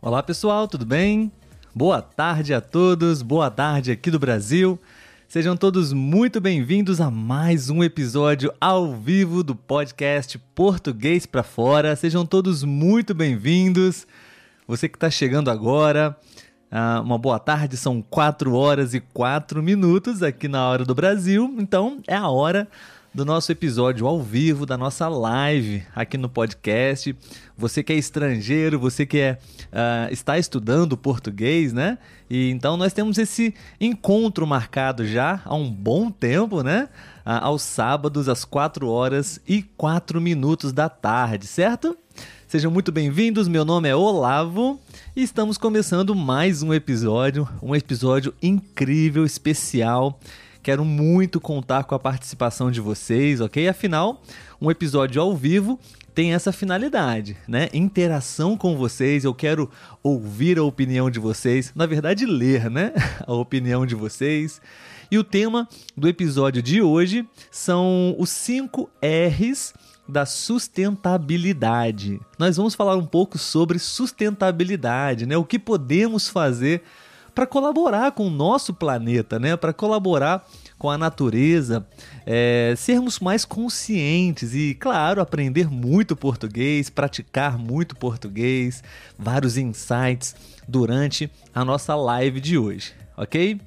Olá pessoal, tudo bem? Boa tarde a todos, boa tarde aqui do Brasil. Sejam todos muito bem-vindos a mais um episódio ao vivo do podcast Português para Fora. Sejam todos muito bem-vindos. Você que está chegando agora, ah, uma boa tarde, são 4 horas e 4 minutos aqui na hora do Brasil, então é a hora do nosso episódio ao vivo, da nossa live aqui no podcast. Você que é estrangeiro, você que é, uh, está estudando português, né? E então nós temos esse encontro marcado já há um bom tempo, né? Uh, aos sábados, às 4 horas e 4 minutos da tarde, certo? Sejam muito bem-vindos, meu nome é Olavo e estamos começando mais um episódio, um episódio incrível, especial Quero muito contar com a participação de vocês, ok? Afinal, um episódio ao vivo tem essa finalidade, né? Interação com vocês. Eu quero ouvir a opinião de vocês, na verdade, ler, né? A opinião de vocês. E o tema do episódio de hoje são os 5 R's da sustentabilidade. Nós vamos falar um pouco sobre sustentabilidade, né? O que podemos fazer para colaborar com o nosso planeta, né? Para colaborar com a natureza, é, sermos mais conscientes e, claro, aprender muito português, praticar muito português, vários insights durante a nossa live de hoje, ok?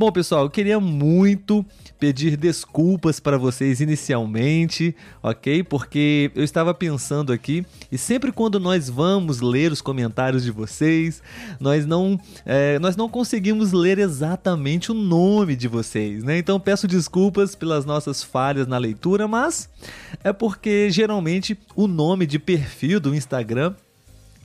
Bom, pessoal, eu queria muito pedir desculpas para vocês inicialmente, ok? Porque eu estava pensando aqui e sempre quando nós vamos ler os comentários de vocês, nós não, é, nós não conseguimos ler exatamente o nome de vocês, né? Então peço desculpas pelas nossas falhas na leitura, mas é porque geralmente o nome de perfil do Instagram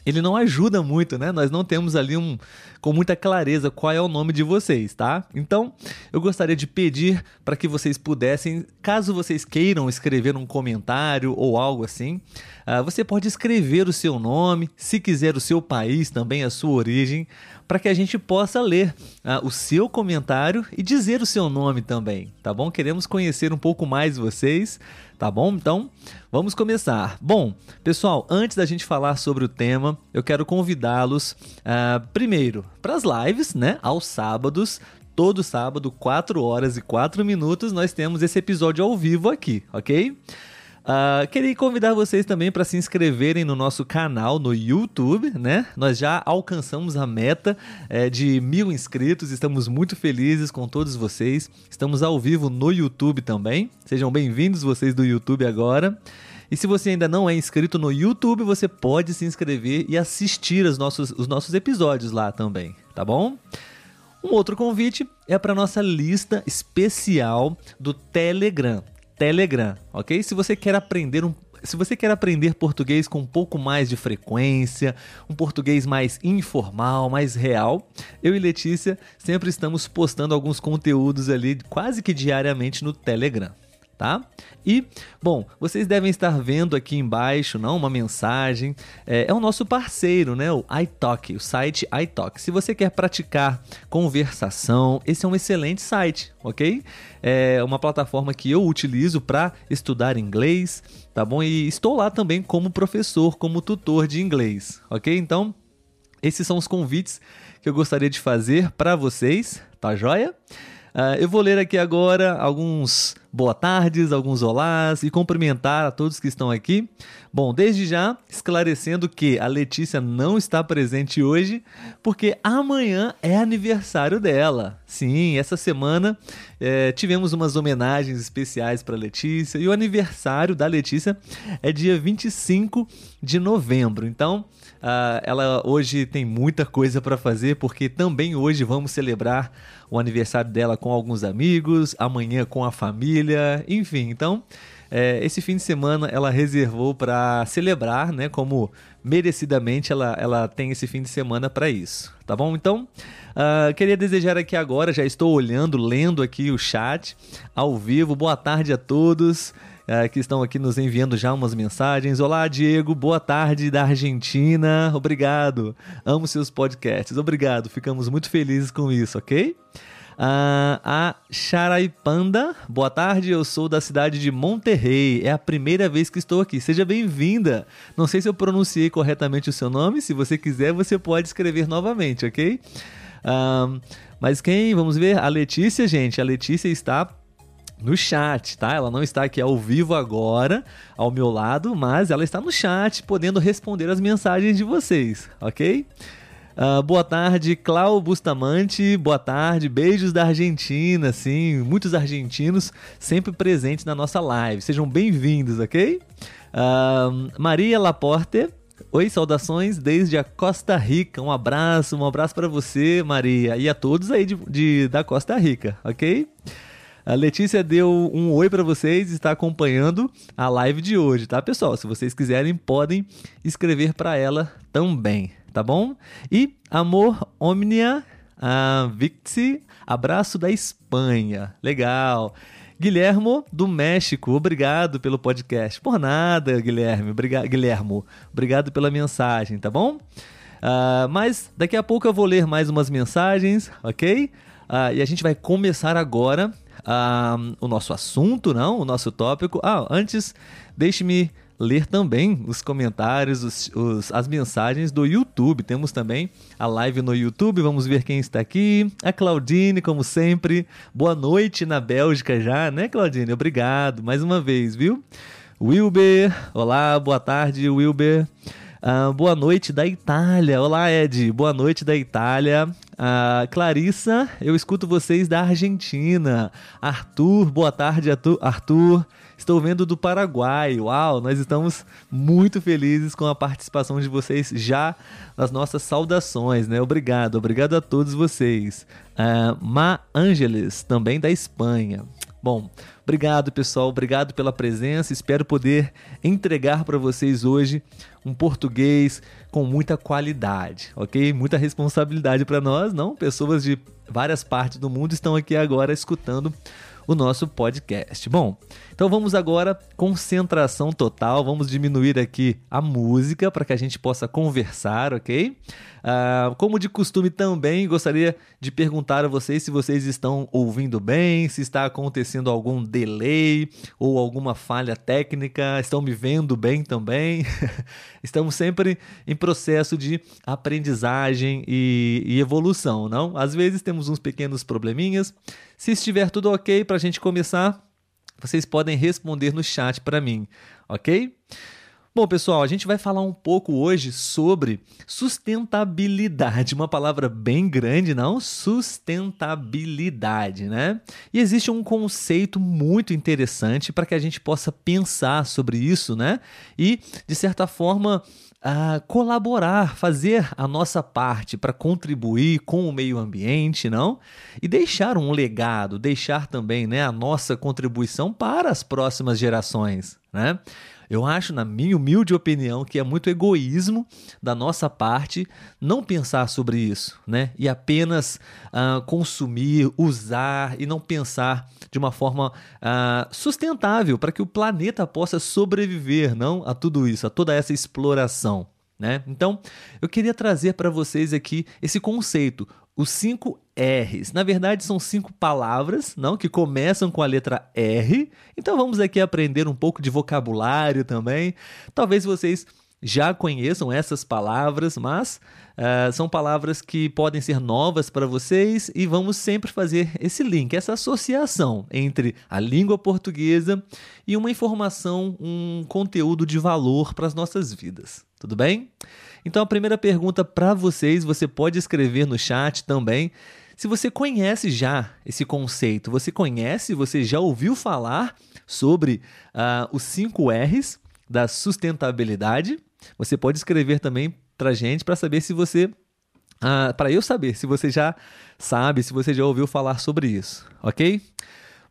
ele não ajuda muito, né? Nós não temos ali um com muita clareza qual é o nome de vocês, tá? Então, eu gostaria de pedir para que vocês pudessem, caso vocês queiram escrever um comentário ou algo assim, uh, você pode escrever o seu nome, se quiser o seu país também, a sua origem, para que a gente possa ler uh, o seu comentário e dizer o seu nome também, tá bom? Queremos conhecer um pouco mais vocês, tá bom? Então, vamos começar. Bom, pessoal, antes da gente falar sobre o tema, eu quero convidá-los uh, primeiro para as lives, né? Aos sábados, todo sábado, 4 horas e 4 minutos, nós temos esse episódio ao vivo aqui, ok? Uh, queria convidar vocês também para se inscreverem no nosso canal no YouTube, né? Nós já alcançamos a meta é, de mil inscritos, estamos muito felizes com todos vocês. Estamos ao vivo no YouTube também. Sejam bem-vindos vocês do YouTube agora. E se você ainda não é inscrito no YouTube, você pode se inscrever e assistir os nossos, os nossos episódios lá também, tá bom? Um outro convite é para nossa lista especial do Telegram. Telegram, ok? Se você quer aprender um se você quer aprender português com um pouco mais de frequência, um português mais informal, mais real, eu e Letícia sempre estamos postando alguns conteúdos ali quase que diariamente no Telegram tá? E, bom, vocês devem estar vendo aqui embaixo, não, uma mensagem. É, é o nosso parceiro, né? O iTalk, o site iTalk. Se você quer praticar conversação, esse é um excelente site, ok? É uma plataforma que eu utilizo para estudar inglês, tá bom? E estou lá também como professor, como tutor de inglês, ok? Então, esses são os convites que eu gostaria de fazer para vocês, tá joia? Uh, eu vou ler aqui agora alguns boa tardes, alguns olás e cumprimentar a todos que estão aqui. Bom, desde já, esclarecendo que a Letícia não está presente hoje, porque amanhã é aniversário dela. Sim, essa semana é, tivemos umas homenagens especiais para Letícia e o aniversário da Letícia é dia 25 de novembro. Então, uh, ela hoje tem muita coisa para fazer, porque também hoje vamos celebrar o aniversário dela com alguns amigos, amanhã com a família, enfim. Então, é, esse fim de semana ela reservou para celebrar, né? Como merecidamente ela, ela tem esse fim de semana para isso, tá bom? Então, uh, queria desejar aqui agora, já estou olhando, lendo aqui o chat ao vivo. Boa tarde a todos. Uh, que estão aqui nos enviando já umas mensagens. Olá, Diego, boa tarde da Argentina. Obrigado. Amo seus podcasts. Obrigado. Ficamos muito felizes com isso, ok? Uh, a Charaipanda, boa tarde, eu sou da cidade de Monterrey, é a primeira vez que estou aqui, seja bem-vinda. Não sei se eu pronunciei corretamente o seu nome, se você quiser, você pode escrever novamente, ok? Uh, mas quem, vamos ver, a Letícia, gente, a Letícia está no chat, tá? Ela não está aqui ao vivo agora, ao meu lado, mas ela está no chat, podendo responder as mensagens de vocês, ok? Uh, boa tarde, Clau Bustamante. Boa tarde, beijos da Argentina. Sim, muitos argentinos sempre presentes na nossa live. Sejam bem-vindos, ok? Uh, Maria Laporte. Oi, saudações desde a Costa Rica. Um abraço, um abraço para você, Maria, e a todos aí de, de da Costa Rica, ok? A Letícia deu um oi para vocês está acompanhando a live de hoje, tá, pessoal? Se vocês quiserem, podem escrever para ela também, tá bom? E Amor Omnia uh, Victi, abraço da Espanha. Legal. Guilhermo do México, obrigado pelo podcast. Por nada, Guilherme. Obrigado, Guilhermo. Obrigado pela mensagem, tá bom? Uh, mas daqui a pouco eu vou ler mais umas mensagens, ok? Uh, e a gente vai começar agora uh, o nosso assunto, não? O nosso tópico. Ah, antes, deixe-me ler também os comentários, os, os, as mensagens do YouTube. Temos também a live no YouTube. Vamos ver quem está aqui. A Claudine, como sempre. Boa noite na Bélgica já, né, Claudine? Obrigado mais uma vez, viu? Wilber, olá, boa tarde, Wilber. Uh, boa noite da Itália. Olá, Ed. Boa noite da Itália. Uh, Clarissa, eu escuto vocês da Argentina. Arthur, boa tarde, Arthur. Estou vendo do Paraguai. Uau, nós estamos muito felizes com a participação de vocês já nas nossas saudações, né? Obrigado, obrigado a todos vocês. Uh, Ma Angeles, também da Espanha. Bom, obrigado pessoal, obrigado pela presença. Espero poder entregar para vocês hoje um português com muita qualidade, ok? Muita responsabilidade para nós, não? Pessoas de várias partes do mundo estão aqui agora escutando o nosso podcast. Bom, então vamos agora concentração total, vamos diminuir aqui a música para que a gente possa conversar, ok? Uh, como de costume também, gostaria de perguntar a vocês se vocês estão ouvindo bem, se está acontecendo algum delay ou alguma falha técnica, estão me vendo bem também. Estamos sempre em processo de aprendizagem e, e evolução, não? Às vezes temos uns pequenos probleminhas. Se estiver tudo ok para a gente começar, vocês podem responder no chat para mim, ok? Bom, pessoal, a gente vai falar um pouco hoje sobre sustentabilidade, uma palavra bem grande, não? Sustentabilidade, né? E existe um conceito muito interessante para que a gente possa pensar sobre isso, né? E, de certa forma, a colaborar, fazer a nossa parte para contribuir com o meio ambiente, não? E deixar um legado, deixar também né, a nossa contribuição para as próximas gerações, né? Eu acho, na minha humilde opinião, que é muito egoísmo da nossa parte não pensar sobre isso, né? E apenas uh, consumir, usar e não pensar de uma forma uh, sustentável para que o planeta possa sobreviver, não a tudo isso, a toda essa exploração. Né? Então, eu queria trazer para vocês aqui esse conceito, os cinco R's. Na verdade, são cinco palavras, não, que começam com a letra R. Então, vamos aqui aprender um pouco de vocabulário também. Talvez vocês já conheçam essas palavras, mas uh, são palavras que podem ser novas para vocês e vamos sempre fazer esse link, essa associação entre a língua portuguesa e uma informação, um conteúdo de valor para as nossas vidas. Tudo bem? Então, a primeira pergunta para vocês, você pode escrever no chat também. Se você conhece já esse conceito, você conhece, você já ouviu falar sobre uh, os 5 R's da sustentabilidade? Você pode escrever também para gente para saber se você, uh, para eu saber se você já sabe, se você já ouviu falar sobre isso, ok?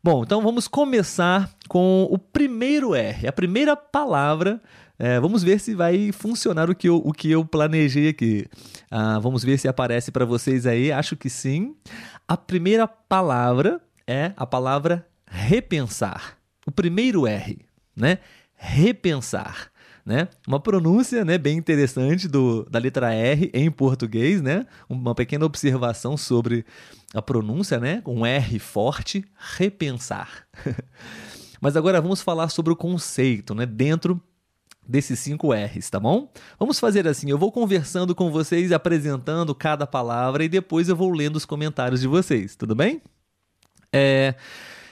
Bom, então vamos começar com o primeiro R, a primeira palavra é, vamos ver se vai funcionar o que eu, o que eu planejei aqui. Ah, vamos ver se aparece para vocês aí. Acho que sim. A primeira palavra é a palavra repensar. O primeiro R, né? Repensar. né? Uma pronúncia, né, bem interessante do, da letra R em português, né? Uma pequena observação sobre a pronúncia, né? Um R forte, repensar. Mas agora vamos falar sobre o conceito, né? Dentro desses cinco R's, tá bom? Vamos fazer assim, eu vou conversando com vocês, apresentando cada palavra e depois eu vou lendo os comentários de vocês, tudo bem? É...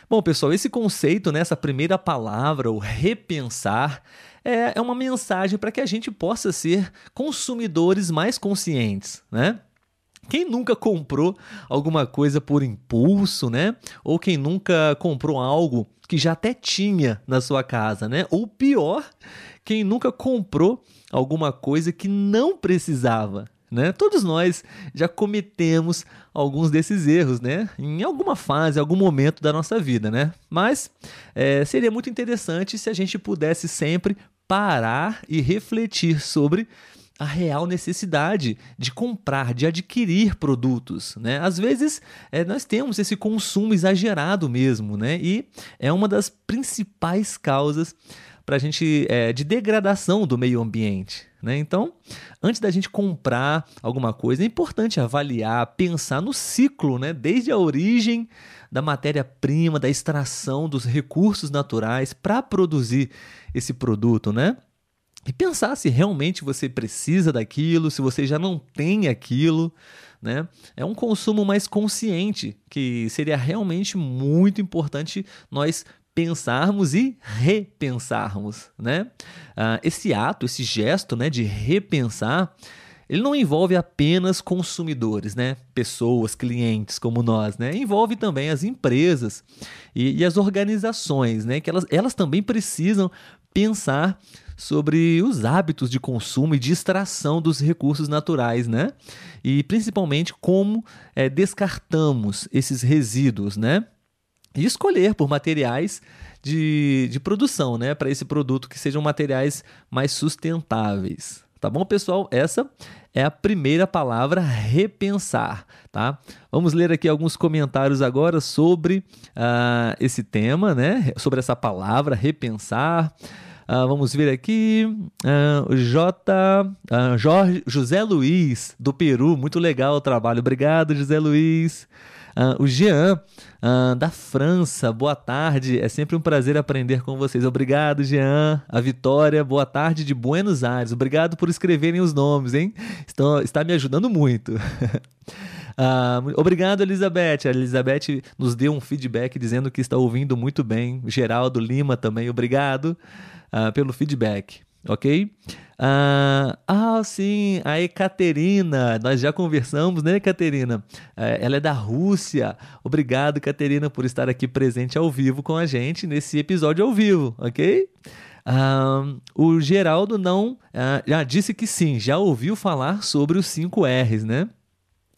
Bom, pessoal, esse conceito, né, essa primeira palavra, o repensar, é, é uma mensagem para que a gente possa ser consumidores mais conscientes, né? Quem nunca comprou alguma coisa por impulso, né? Ou quem nunca comprou algo que já até tinha na sua casa, né? Ou pior, quem nunca comprou alguma coisa que não precisava, né? Todos nós já cometemos alguns desses erros, né? Em alguma fase, algum momento da nossa vida, né? Mas é, seria muito interessante se a gente pudesse sempre parar e refletir sobre a real necessidade de comprar, de adquirir produtos, né? Às vezes é, nós temos esse consumo exagerado mesmo, né? E é uma das principais causas para a gente é, de degradação do meio ambiente. Né? Então, antes da gente comprar alguma coisa, é importante avaliar, pensar no ciclo, né? desde a origem da matéria-prima, da extração dos recursos naturais para produzir esse produto, né? E pensar se realmente você precisa daquilo, se você já não tem aquilo, né? É um consumo mais consciente, que seria realmente muito importante nós pensarmos e repensarmos, né? Ah, esse ato, esse gesto, né, de repensar, ele não envolve apenas consumidores, né? Pessoas, clientes como nós, né? Envolve também as empresas e, e as organizações, né? Que elas, elas também precisam pensar sobre os hábitos de consumo e de extração dos recursos naturais, né? E principalmente como é, descartamos esses resíduos, né? e escolher por materiais de, de produção, né? Para esse produto que sejam materiais mais sustentáveis. Tá bom, pessoal? Essa é a primeira palavra repensar, tá? Vamos ler aqui alguns comentários agora sobre uh, esse tema, né? Sobre essa palavra repensar. Uh, vamos ver aqui. Uh, J. Uh, Jorge, José Luiz, do Peru. Muito legal o trabalho. Obrigado, José Luiz. O Jean, da França, boa tarde. É sempre um prazer aprender com vocês. Obrigado, Jean. A Vitória, boa tarde de Buenos Aires. Obrigado por escreverem os nomes, hein? Estão, está me ajudando muito. Uh, obrigado, Elizabeth. A Elizabeth nos deu um feedback dizendo que está ouvindo muito bem. Geraldo Lima também, obrigado uh, pelo feedback ok? Ah, ah, sim, a Ekaterina, nós já conversamos, né, Ekaterina? É, ela é da Rússia. Obrigado, Ekaterina, por estar aqui presente ao vivo com a gente nesse episódio ao vivo, ok? Ah, o Geraldo não já disse que sim, já ouviu falar sobre os 5 R's, né?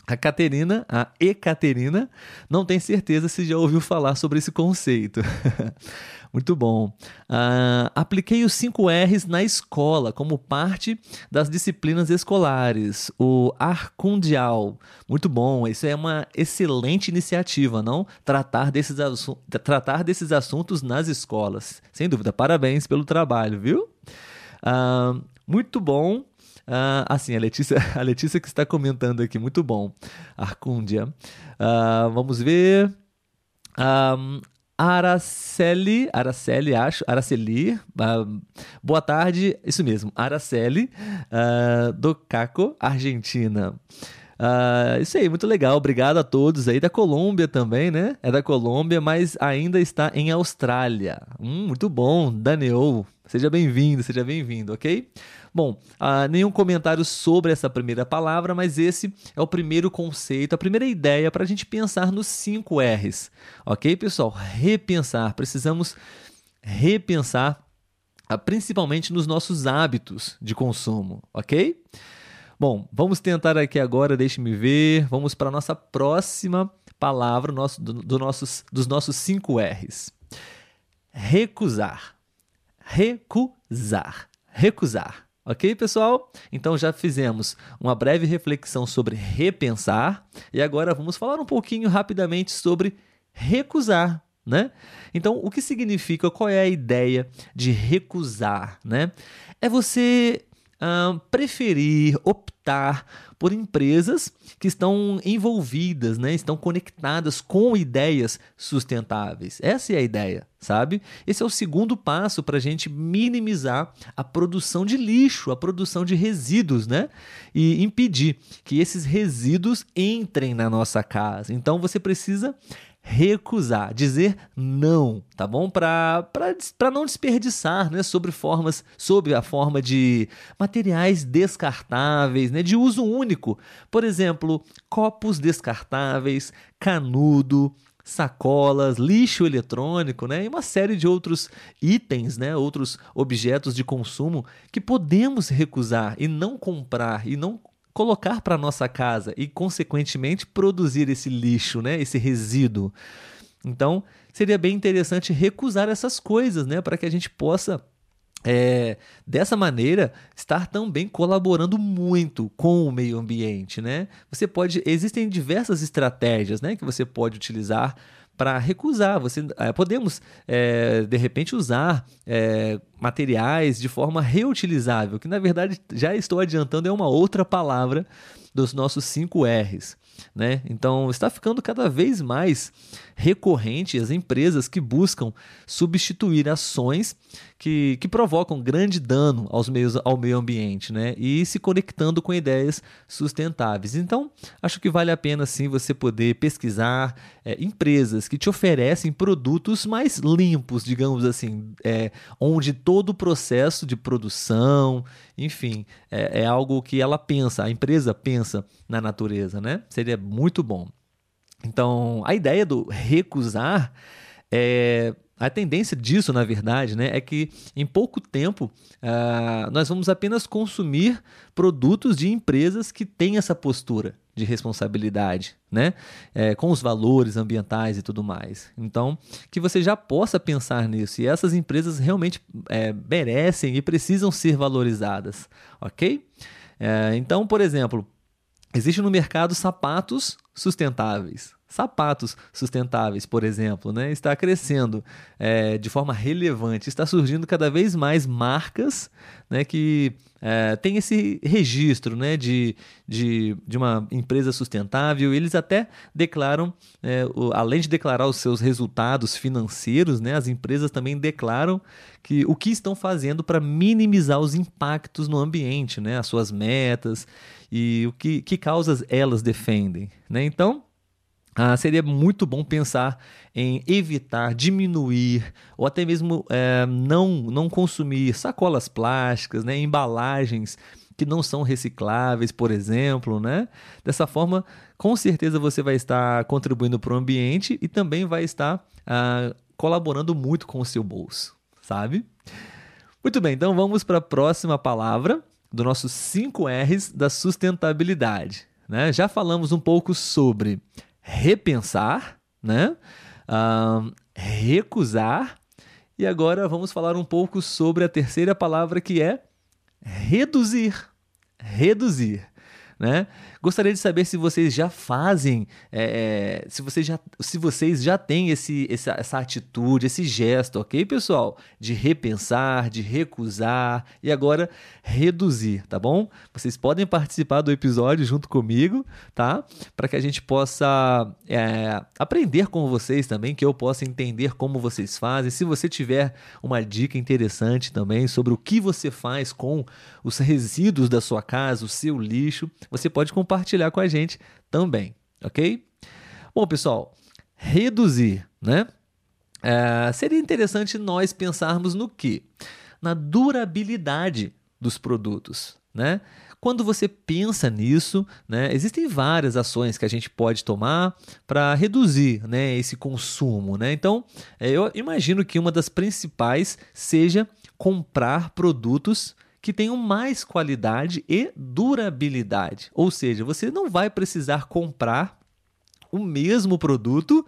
A Caterina, a Ekaterina, não tem certeza se já ouviu falar sobre esse conceito. Muito bom. Uh, apliquei os 5 R's na escola como parte das disciplinas escolares. O Arcundial. Muito bom. Isso é uma excelente iniciativa, não? Tratar desses, tratar desses assuntos nas escolas. Sem dúvida. Parabéns pelo trabalho, viu? Uh, muito bom. Uh, assim, a Letícia, a Letícia que está comentando aqui, muito bom. Arcúndia. Uh, vamos ver. Um, Araceli, Araceli, acho, Araceli, uh, boa tarde, isso mesmo, Araceli, uh, do Caco, Argentina. Uh, isso aí, muito legal, obrigado a todos aí da Colômbia também, né? É da Colômbia, mas ainda está em Austrália. Hum, muito bom, Daniel, seja bem-vindo, seja bem-vindo, ok? Bom, uh, nenhum comentário sobre essa primeira palavra, mas esse é o primeiro conceito, a primeira ideia para a gente pensar nos cinco R's. Ok, pessoal? Repensar. Precisamos repensar, uh, principalmente nos nossos hábitos de consumo, ok? Bom, vamos tentar aqui agora, deixe-me ver. Vamos para a nossa próxima palavra nosso, do, do nossos, dos nossos cinco R's. Recusar. Recusar. Recusar. Ok, pessoal? Então já fizemos uma breve reflexão sobre repensar e agora vamos falar um pouquinho rapidamente sobre recusar, né? Então, o que significa, qual é a ideia de recusar, né? é você uh, preferir, optar por empresas que estão envolvidas, né, estão conectadas com ideias sustentáveis. Essa é a ideia, sabe? Esse é o segundo passo para a gente minimizar a produção de lixo, a produção de resíduos, né? E impedir que esses resíduos entrem na nossa casa. Então você precisa recusar, dizer não, tá bom? Para não desperdiçar, né, sobre formas, sobre a forma de materiais descartáveis, né, de uso único. Por exemplo, copos descartáveis, canudo, sacolas, lixo eletrônico, né, e uma série de outros itens, né, outros objetos de consumo que podemos recusar e não comprar e não colocar para nossa casa e, consequentemente, produzir esse lixo, né, esse resíduo. Então, seria bem interessante recusar essas coisas, né, para que a gente possa é, dessa maneira, estar também colaborando muito com o meio ambiente, né? Você pode, existem diversas estratégias, né, que você pode utilizar para recusar. Você, é, podemos, é, de repente, usar é, materiais de forma reutilizável, que na verdade já estou adiantando, é uma outra palavra dos nossos 5 R's. Né? Então está ficando cada vez mais recorrente as empresas que buscam substituir ações que, que provocam grande dano aos meios, ao meio ambiente né? e se conectando com ideias sustentáveis. Então, acho que vale a pena sim você poder pesquisar é, empresas que te oferecem produtos mais limpos, digamos assim, é, onde todo o processo de produção, enfim, é, é algo que ela pensa, a empresa pensa na natureza, né? Seria muito bom. Então, a ideia do recusar é. A tendência disso, na verdade, né, é que em pouco tempo uh, nós vamos apenas consumir produtos de empresas que têm essa postura de responsabilidade, né, é, com os valores ambientais e tudo mais. Então, que você já possa pensar nisso. E essas empresas realmente é, merecem e precisam ser valorizadas, ok? É, então, por exemplo, existe no mercado sapatos sustentáveis. Sapatos sustentáveis, por exemplo, né? está crescendo é, de forma relevante. Está surgindo cada vez mais marcas né, que é, têm esse registro né, de, de, de uma empresa sustentável. Eles até declaram, é, o, além de declarar os seus resultados financeiros, né, as empresas também declaram que o que estão fazendo para minimizar os impactos no ambiente, né, as suas metas e o que, que causas elas defendem. Né? Então, ah, seria muito bom pensar em evitar, diminuir ou até mesmo é, não, não consumir sacolas plásticas, né, embalagens que não são recicláveis, por exemplo, né? Dessa forma, com certeza você vai estar contribuindo para o ambiente e também vai estar ah, colaborando muito com o seu bolso, sabe? Muito bem, então vamos para a próxima palavra do nosso 5 R's da sustentabilidade. Né? Já falamos um pouco sobre repensar, né? Recusar. E agora vamos falar um pouco sobre a terceira palavra que é reduzir. Reduzir né? Gostaria de saber se vocês já fazem, é, se, vocês já, se vocês já têm esse, essa, essa atitude, esse gesto, ok, pessoal? De repensar, de recusar e agora reduzir, tá bom? Vocês podem participar do episódio junto comigo, tá? Para que a gente possa é, aprender com vocês também, que eu possa entender como vocês fazem. Se você tiver uma dica interessante também sobre o que você faz com os resíduos da sua casa, o seu lixo, você pode compartilhar com a gente também, ok? Bom, pessoal, reduzir, né? É, seria interessante nós pensarmos no que? Na durabilidade dos produtos, né? Quando você pensa nisso, né, existem várias ações que a gente pode tomar para reduzir né, esse consumo. Né? Então, é, eu imagino que uma das principais seja comprar produtos que tenham mais qualidade e durabilidade. Ou seja, você não vai precisar comprar o mesmo produto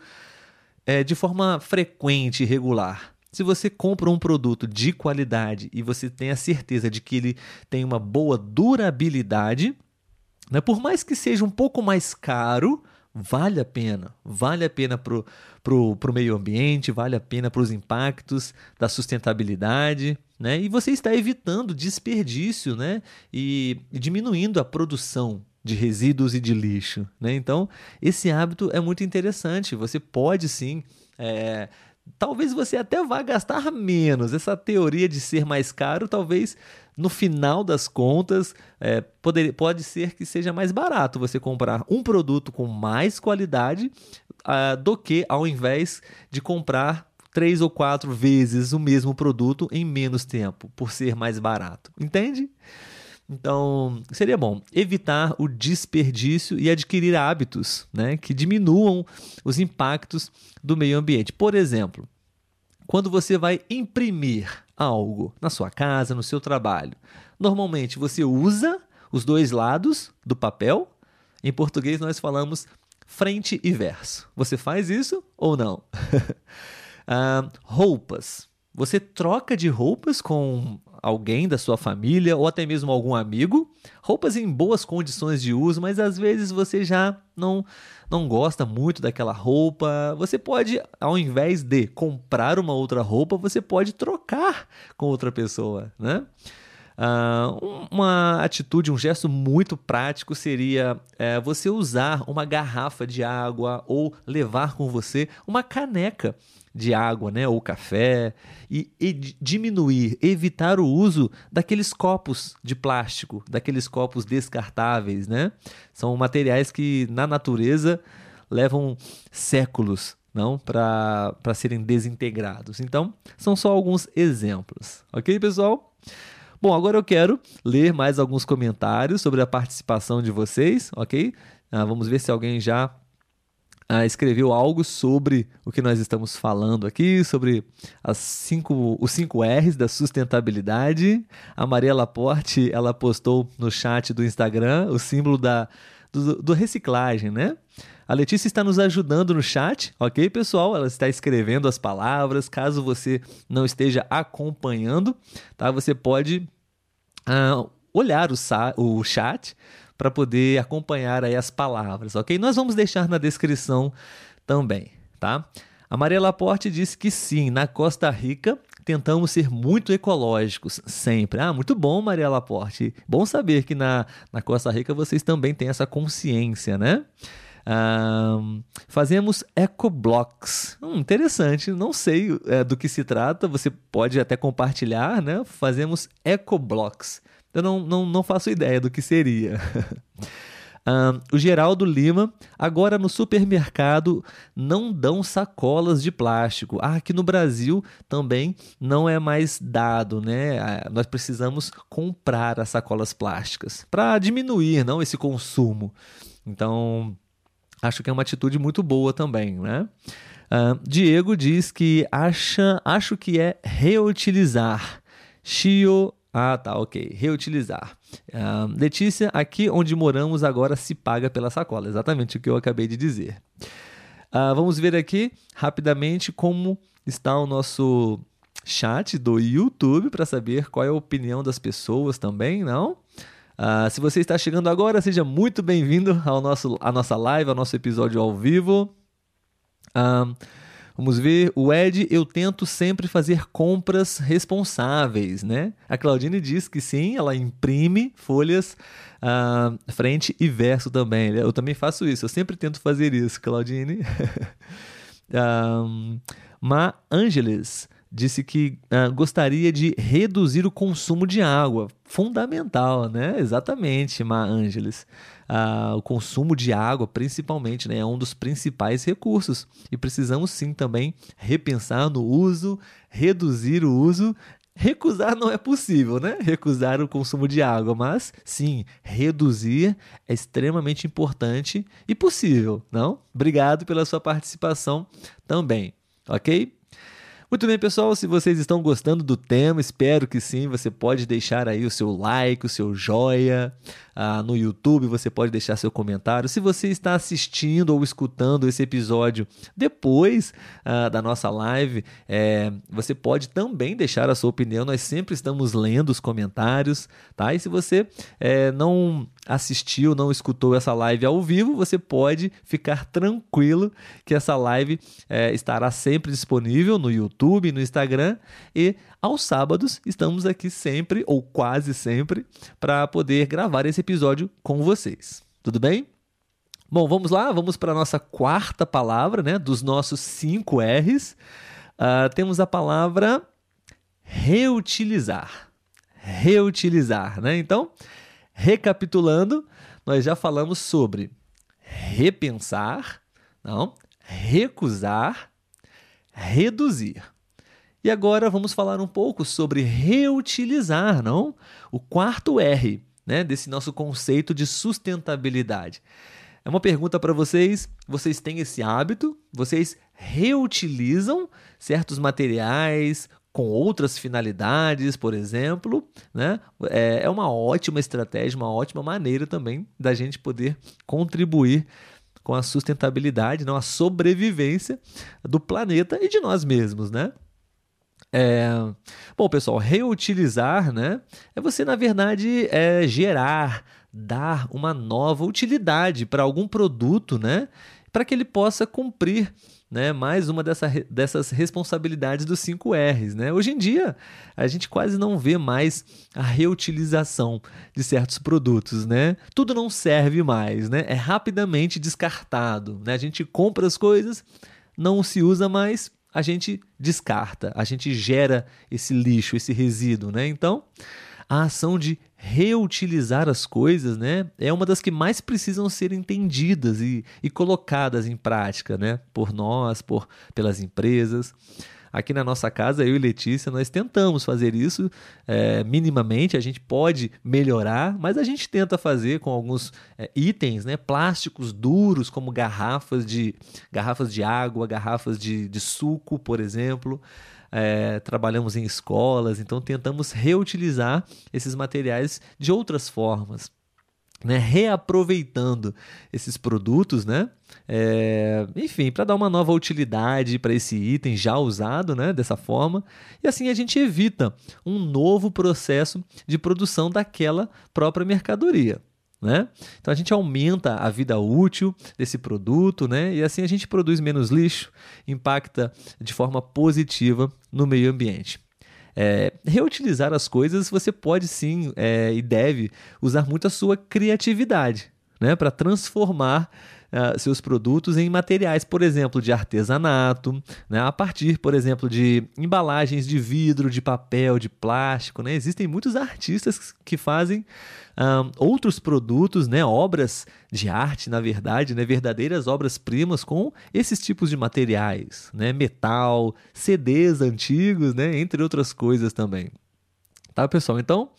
é, de forma frequente e regular. Se você compra um produto de qualidade e você tem a certeza de que ele tem uma boa durabilidade, né, por mais que seja um pouco mais caro, vale a pena. Vale a pena para o meio ambiente, vale a pena para os impactos da sustentabilidade. Né? E você está evitando desperdício né? e diminuindo a produção de resíduos e de lixo. Né? Então, esse hábito é muito interessante. Você pode sim. É, talvez você até vá gastar menos. Essa teoria de ser mais caro, talvez no final das contas, é, poder, pode ser que seja mais barato você comprar um produto com mais qualidade uh, do que ao invés de comprar três ou quatro vezes o mesmo produto em menos tempo, por ser mais barato. Entende? Então, seria bom evitar o desperdício e adquirir hábitos né, que diminuam os impactos do meio ambiente. Por exemplo, quando você vai imprimir algo na sua casa, no seu trabalho, normalmente você usa os dois lados do papel. Em português nós falamos frente e verso. Você faz isso ou não? ah, roupas. Você troca de roupas com alguém da sua família ou até mesmo algum amigo, roupas em boas condições de uso, mas às vezes você já não não gosta muito daquela roupa. Você pode, ao invés de comprar uma outra roupa, você pode trocar com outra pessoa, né? Uh, uma atitude, um gesto muito prático seria é, você usar uma garrafa de água ou levar com você uma caneca de água, né, ou café, e, e, diminuir, evitar o uso daqueles copos de plástico, daqueles copos descartáveis, né? São materiais que na natureza levam séculos não para serem desintegrados. Então, são só alguns exemplos. OK, pessoal? Bom, agora eu quero ler mais alguns comentários sobre a participação de vocês, ok? Ah, vamos ver se alguém já ah, escreveu algo sobre o que nós estamos falando aqui, sobre as cinco, os 5 R's da sustentabilidade. A Maria Laporte ela postou no chat do Instagram o símbolo da, do, do reciclagem, né? A Letícia está nos ajudando no chat, ok, pessoal? Ela está escrevendo as palavras. Caso você não esteja acompanhando, tá? Você pode uh, olhar o, o chat para poder acompanhar aí as palavras, ok? Nós vamos deixar na descrição também, tá? A Maria Laporte disse que sim, na Costa Rica tentamos ser muito ecológicos sempre. Ah, muito bom, Maria Laporte. Bom saber que na, na Costa Rica vocês também têm essa consciência, né? Fazemos ecoblocks. Hum, interessante, não sei é, do que se trata, você pode até compartilhar, né? Fazemos ecoblocks. Eu não, não, não faço ideia do que seria. O Geraldo Lima, agora no supermercado não dão sacolas de plástico. Ah, aqui no Brasil também não é mais dado, né? Ah, nós precisamos comprar as sacolas plásticas para diminuir não esse consumo. Então, acho que é uma atitude muito boa também, né? Uh, Diego diz que acha, acho que é reutilizar. Shio ah, tá, ok. Reutilizar. Uh, Letícia, aqui onde moramos agora se paga pela sacola. Exatamente o que eu acabei de dizer. Uh, vamos ver aqui rapidamente como está o nosso chat do YouTube para saber qual é a opinião das pessoas também, não? Uh, se você está chegando agora, seja muito bem-vindo ao nosso, à nossa live, ao nosso episódio ao vivo. Uh, Vamos ver, o Ed, eu tento sempre fazer compras responsáveis, né? A Claudine diz que sim, ela imprime folhas uh, frente e verso também. Eu também faço isso, eu sempre tento fazer isso, Claudine. um, Ma Angeles disse que uh, gostaria de reduzir o consumo de água. Fundamental, né? Exatamente, Ma Angeles. Uh, o consumo de água, principalmente, né, é um dos principais recursos. E precisamos sim também repensar no uso, reduzir o uso. Recusar não é possível, né? Recusar o consumo de água, mas sim, reduzir é extremamente importante e possível, não? Obrigado pela sua participação também, ok? Muito bem, pessoal, se vocês estão gostando do tema, espero que sim, você pode deixar aí o seu like, o seu joia. Ah, no YouTube você pode deixar seu comentário. Se você está assistindo ou escutando esse episódio depois ah, da nossa live, é, você pode também deixar a sua opinião. Nós sempre estamos lendo os comentários, tá? E se você é, não assistiu, não escutou essa live ao vivo, você pode ficar tranquilo que essa live é, estará sempre disponível no YouTube, no Instagram e aos sábados estamos aqui sempre ou quase sempre para poder gravar esse episódio com vocês. Tudo bem? Bom, vamos lá, vamos para a nossa quarta palavra, né, dos nossos cinco R's. Uh, temos a palavra reutilizar. Reutilizar, né? Então, recapitulando, nós já falamos sobre repensar, não, recusar, reduzir. E agora vamos falar um pouco sobre reutilizar, não? O quarto R, né, desse nosso conceito de sustentabilidade. É uma pergunta para vocês: vocês têm esse hábito? Vocês reutilizam certos materiais com outras finalidades, por exemplo? Né? É, é uma ótima estratégia, uma ótima maneira também da gente poder contribuir com a sustentabilidade, não a sobrevivência do planeta e de nós mesmos, né? É... Bom, pessoal, reutilizar, né? É você, na verdade, é gerar, dar uma nova utilidade para algum produto, né? Para que ele possa cumprir né, mais uma dessa, dessas responsabilidades dos 5 R's. Né? Hoje em dia, a gente quase não vê mais a reutilização de certos produtos. Né? Tudo não serve mais, né? é rapidamente descartado. Né? A gente compra as coisas, não se usa mais, a gente descarta, a gente gera esse lixo, esse resíduo. Né? Então, a ação de reutilizar as coisas, né, é uma das que mais precisam ser entendidas e, e colocadas em prática, né, por nós, por pelas empresas. Aqui na nossa casa, eu e Letícia, nós tentamos fazer isso é, minimamente. A gente pode melhorar, mas a gente tenta fazer com alguns é, itens, né, plásticos duros, como garrafas de, garrafas de água, garrafas de, de suco, por exemplo é, trabalhamos em escolas, então tentamos reutilizar esses materiais de outras formas. Né, reaproveitando esses produtos, né? É, enfim, para dar uma nova utilidade para esse item já usado, né? Dessa forma, e assim a gente evita um novo processo de produção daquela própria mercadoria. Né? Então a gente aumenta a vida útil desse produto, né? E assim a gente produz menos lixo, impacta de forma positiva no meio ambiente. É, reutilizar as coisas você pode sim é, e deve usar muito a sua criatividade, né? Para transformar uh, seus produtos em materiais, por exemplo, de artesanato, né? a partir, por exemplo, de embalagens de vidro, de papel, de plástico. Né? Existem muitos artistas que fazem um, outros produtos, né? obras de arte, na verdade, né? verdadeiras obras-primas com esses tipos de materiais, né? metal, CDs antigos, né? entre outras coisas também. Tá, pessoal? Então,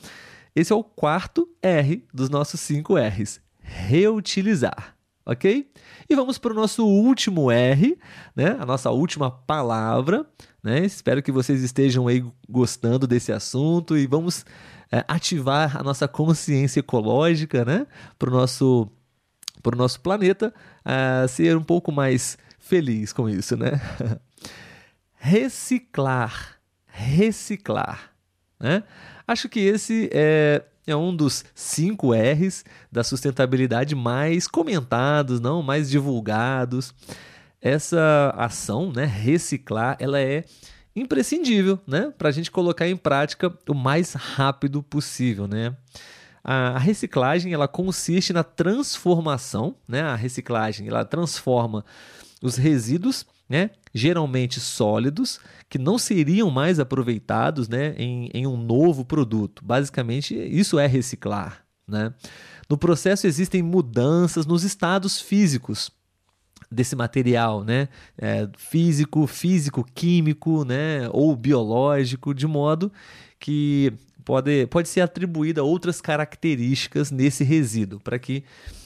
esse é o quarto R dos nossos cinco R's. Reutilizar ok? E vamos para o nosso último R, né? A nossa última palavra, né? Espero que vocês estejam aí gostando desse assunto e vamos é, ativar a nossa consciência ecológica, né? Para o nosso, pro nosso planeta uh, ser um pouco mais feliz com isso, né? reciclar, reciclar, né? Acho que esse é é um dos cinco R's da sustentabilidade mais comentados, não mais divulgados. Essa ação, né, reciclar, ela é imprescindível, né, para a gente colocar em prática o mais rápido possível, né. A reciclagem ela consiste na transformação, né? A reciclagem ela transforma os resíduos né, geralmente sólidos, que não seriam mais aproveitados né, em, em um novo produto. Basicamente, isso é reciclar. Né? No processo existem mudanças nos estados físicos desse material, né? É, físico, físico, químico, né? ou biológico, de modo que pode, pode ser atribuída outras características nesse resíduo, para que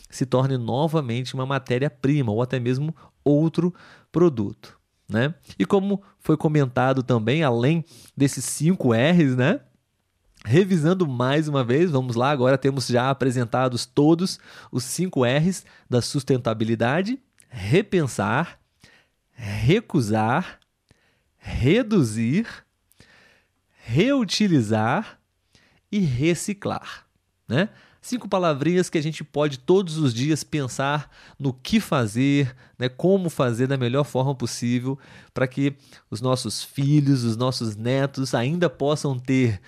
se torne novamente uma matéria-prima ou até mesmo outro produto. Né? E como foi comentado também, além desses cinco R's, né? Revisando mais uma vez, vamos lá, agora temos já apresentados todos os cinco R's da sustentabilidade: repensar, recusar, reduzir, reutilizar e reciclar. Né? Cinco palavrinhas que a gente pode todos os dias pensar no que fazer, né, como fazer da melhor forma possível para que os nossos filhos, os nossos netos ainda possam ter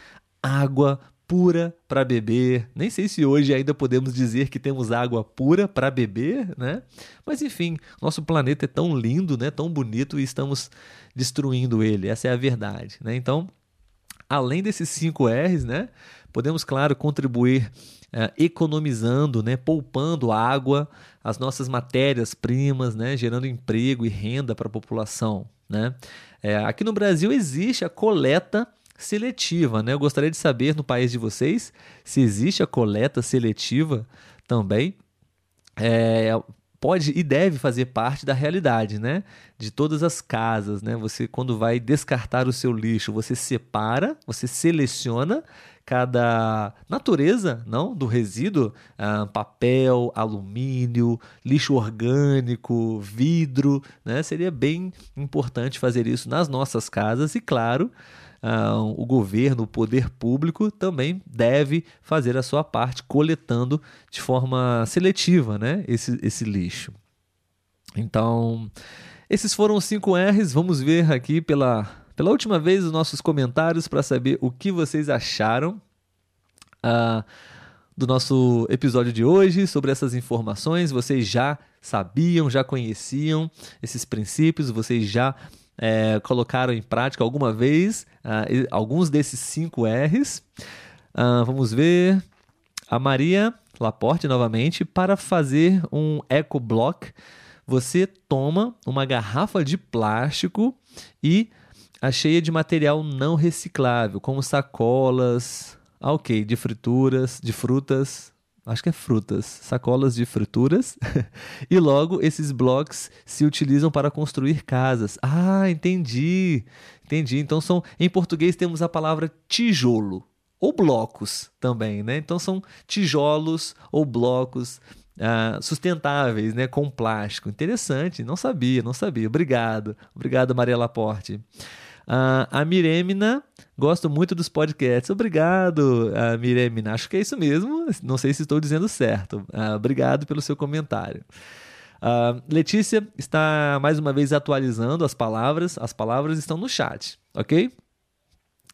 água pura para beber. Nem sei se hoje ainda podemos dizer que temos água pura para beber, né? Mas enfim, nosso planeta é tão lindo, né? Tão bonito e estamos destruindo ele. Essa é a verdade, né? Então, além desses cinco R's, né? Podemos, claro, contribuir é, economizando, né? Poupando água, as nossas matérias-primas, né? Gerando emprego e renda para a população, né? É, aqui no Brasil existe a coleta seletiva, né? Eu gostaria de saber no país de vocês se existe a coleta seletiva também. É, pode e deve fazer parte da realidade, né? De todas as casas, né? Você quando vai descartar o seu lixo, você separa, você seleciona cada natureza, não, do resíduo, ah, papel, alumínio, lixo orgânico, vidro, né? Seria bem importante fazer isso nas nossas casas e claro, uh, o governo, o poder público também deve fazer a sua parte coletando de forma seletiva né, esse, esse lixo. Então, esses foram os 5 R's. Vamos ver aqui pela, pela última vez os nossos comentários para saber o que vocês acharam. Uh, do nosso episódio de hoje sobre essas informações. Vocês já sabiam, já conheciam esses princípios, vocês já é, colocaram em prática alguma vez uh, alguns desses cinco R's. Uh, vamos ver. A Maria Laporte, novamente, para fazer um eco block, você toma uma garrafa de plástico e a cheia de material não reciclável, como sacolas, ah, ok, de frituras, de frutas, acho que é frutas, sacolas de frituras, e logo esses blocos se utilizam para construir casas. Ah, entendi. Entendi. Então são em português temos a palavra tijolo ou blocos também, né? Então são tijolos ou blocos uh, sustentáveis, né, com plástico. Interessante, não sabia, não sabia. Obrigado. Obrigado, Maria Laporte. Uh, a Miremina, gosto muito dos podcasts. Obrigado, uh, Miremina. Acho que é isso mesmo. Não sei se estou dizendo certo. Obrigado pelo seu comentário. Uh, Letícia está mais uma vez atualizando as palavras. As palavras estão no chat, ok?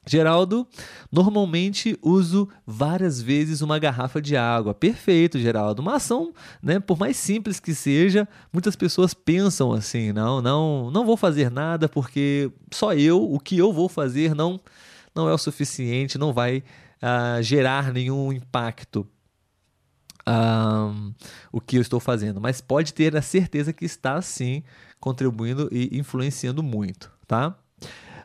Geraldo, normalmente uso várias vezes uma garrafa de água. Perfeito, Geraldo. Uma ação, né, por mais simples que seja, muitas pessoas pensam assim, não, não, não vou fazer nada porque só eu, o que eu vou fazer não não é o suficiente, não vai uh, gerar nenhum impacto. Um, o que eu estou fazendo, mas pode ter a certeza que está sim contribuindo e influenciando muito, tá?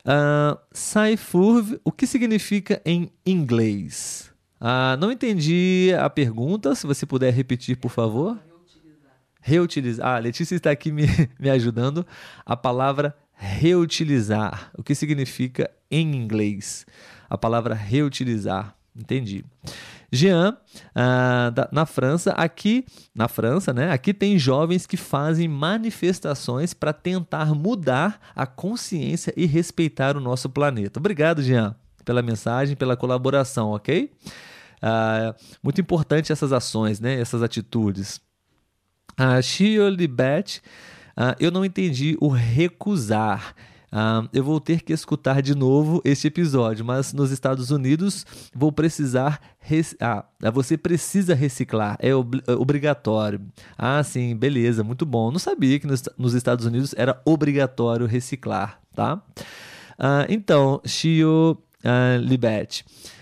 Uh, Saifurv, o que significa em inglês? Uh, não entendi a pergunta, se você puder repetir, por favor. Reutilizar. Reutilizar. Ah, Letícia está aqui me, me ajudando. A palavra reutilizar. O que significa em inglês? A palavra reutilizar. Entendi. Jean, ah, da, na França, aqui na França, né? Aqui tem jovens que fazem manifestações para tentar mudar a consciência e respeitar o nosso planeta. Obrigado, Jean, pela mensagem, pela colaboração, ok? Ah, muito importante essas ações, né? Essas atitudes. A ah, eu não entendi o recusar. Eu vou ter que escutar de novo este episódio, mas nos Estados Unidos vou precisar. Ah, você precisa reciclar, é, ob é obrigatório. Ah, sim, beleza, muito bom. Não sabia que nos, nos Estados Unidos era obrigatório reciclar, tá? Uh, então, Shio uh.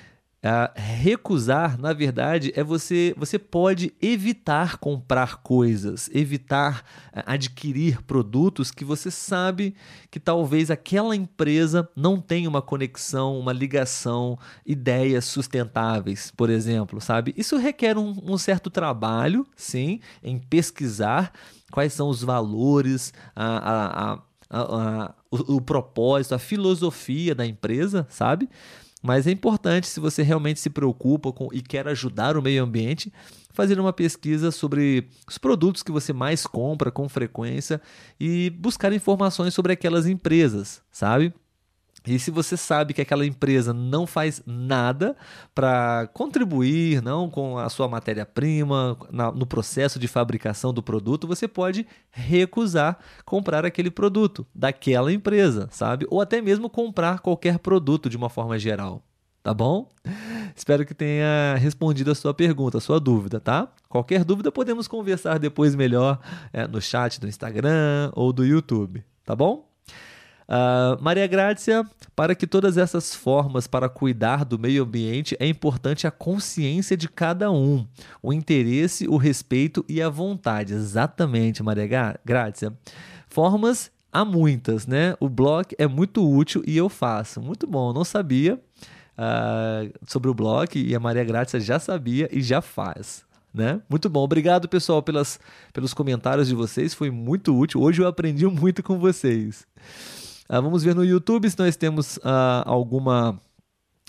Uh, recusar, na verdade, é você. Você pode evitar comprar coisas, evitar uh, adquirir produtos que você sabe que talvez aquela empresa não tenha uma conexão, uma ligação, ideias sustentáveis, por exemplo, sabe? Isso requer um, um certo trabalho, sim, em pesquisar quais são os valores, a, a, a, o, o propósito, a filosofia da empresa, sabe? Mas é importante, se você realmente se preocupa com e quer ajudar o meio ambiente, fazer uma pesquisa sobre os produtos que você mais compra com frequência e buscar informações sobre aquelas empresas, sabe? E se você sabe que aquela empresa não faz nada para contribuir não com a sua matéria-prima, no processo de fabricação do produto, você pode recusar comprar aquele produto daquela empresa, sabe? Ou até mesmo comprar qualquer produto de uma forma geral. Tá bom? Espero que tenha respondido a sua pergunta, a sua dúvida, tá? Qualquer dúvida podemos conversar depois melhor é, no chat do Instagram ou do YouTube, tá bom? Uh, Maria Grácia, para que todas essas formas para cuidar do meio ambiente é importante a consciência de cada um, o interesse, o respeito e a vontade. Exatamente, Maria Grácia. Formas há muitas, né? O blog é muito útil e eu faço. Muito bom, não sabia uh, sobre o blog e a Maria Grácia já sabia e já faz. Né? Muito bom. Obrigado, pessoal, pelas, pelos comentários de vocês. Foi muito útil. Hoje eu aprendi muito com vocês. Uh, vamos ver no YouTube se nós temos uh, alguma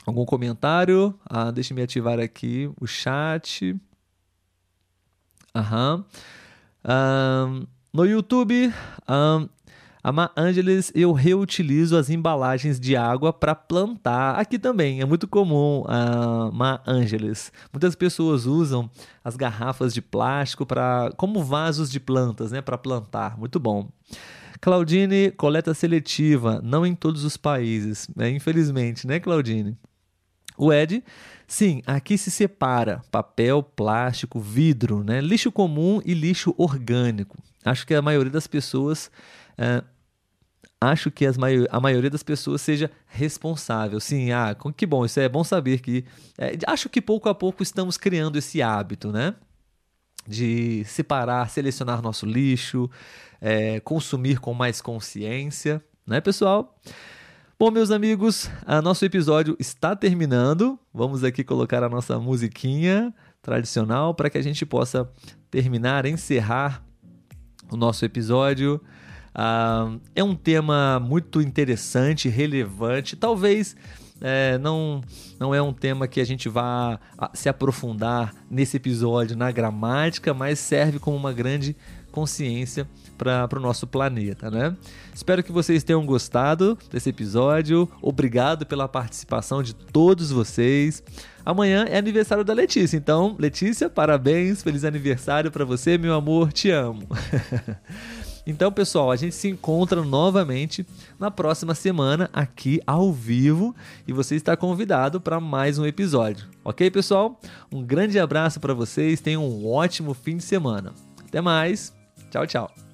algum comentário. Uh, Deixe-me ativar aqui o chat. Aham. no YouTube, um, a Ma Angeles, eu reutilizo as embalagens de água para plantar. Aqui também é muito comum a Ma Angeles. Muitas pessoas usam as garrafas de plástico para como vasos de plantas, né, para plantar. Muito bom. Claudine, coleta seletiva, não em todos os países, né? infelizmente, né, Claudine? O Ed, sim, aqui se separa papel, plástico, vidro, né? lixo comum e lixo orgânico. Acho que a maioria das pessoas é, acho que mai a maioria das pessoas seja responsável. Sim, ah, que bom, isso é bom saber que. É, acho que pouco a pouco estamos criando esse hábito, né? De separar, selecionar nosso lixo, é, consumir com mais consciência, né, pessoal? Bom, meus amigos, a nosso episódio está terminando. Vamos aqui colocar a nossa musiquinha tradicional para que a gente possa terminar, encerrar o nosso episódio. Uh, é um tema muito interessante, relevante. Talvez é, não, não é um tema que a gente vá se aprofundar nesse episódio na gramática, mas serve como uma grande consciência para o nosso planeta, né? Espero que vocês tenham gostado desse episódio. Obrigado pela participação de todos vocês. Amanhã é aniversário da Letícia, então, Letícia, parabéns, feliz aniversário para você, meu amor, te amo. Então, pessoal, a gente se encontra novamente na próxima semana aqui ao vivo e você está convidado para mais um episódio. Ok, pessoal? Um grande abraço para vocês, tenham um ótimo fim de semana. Até mais. Tchau, tchau.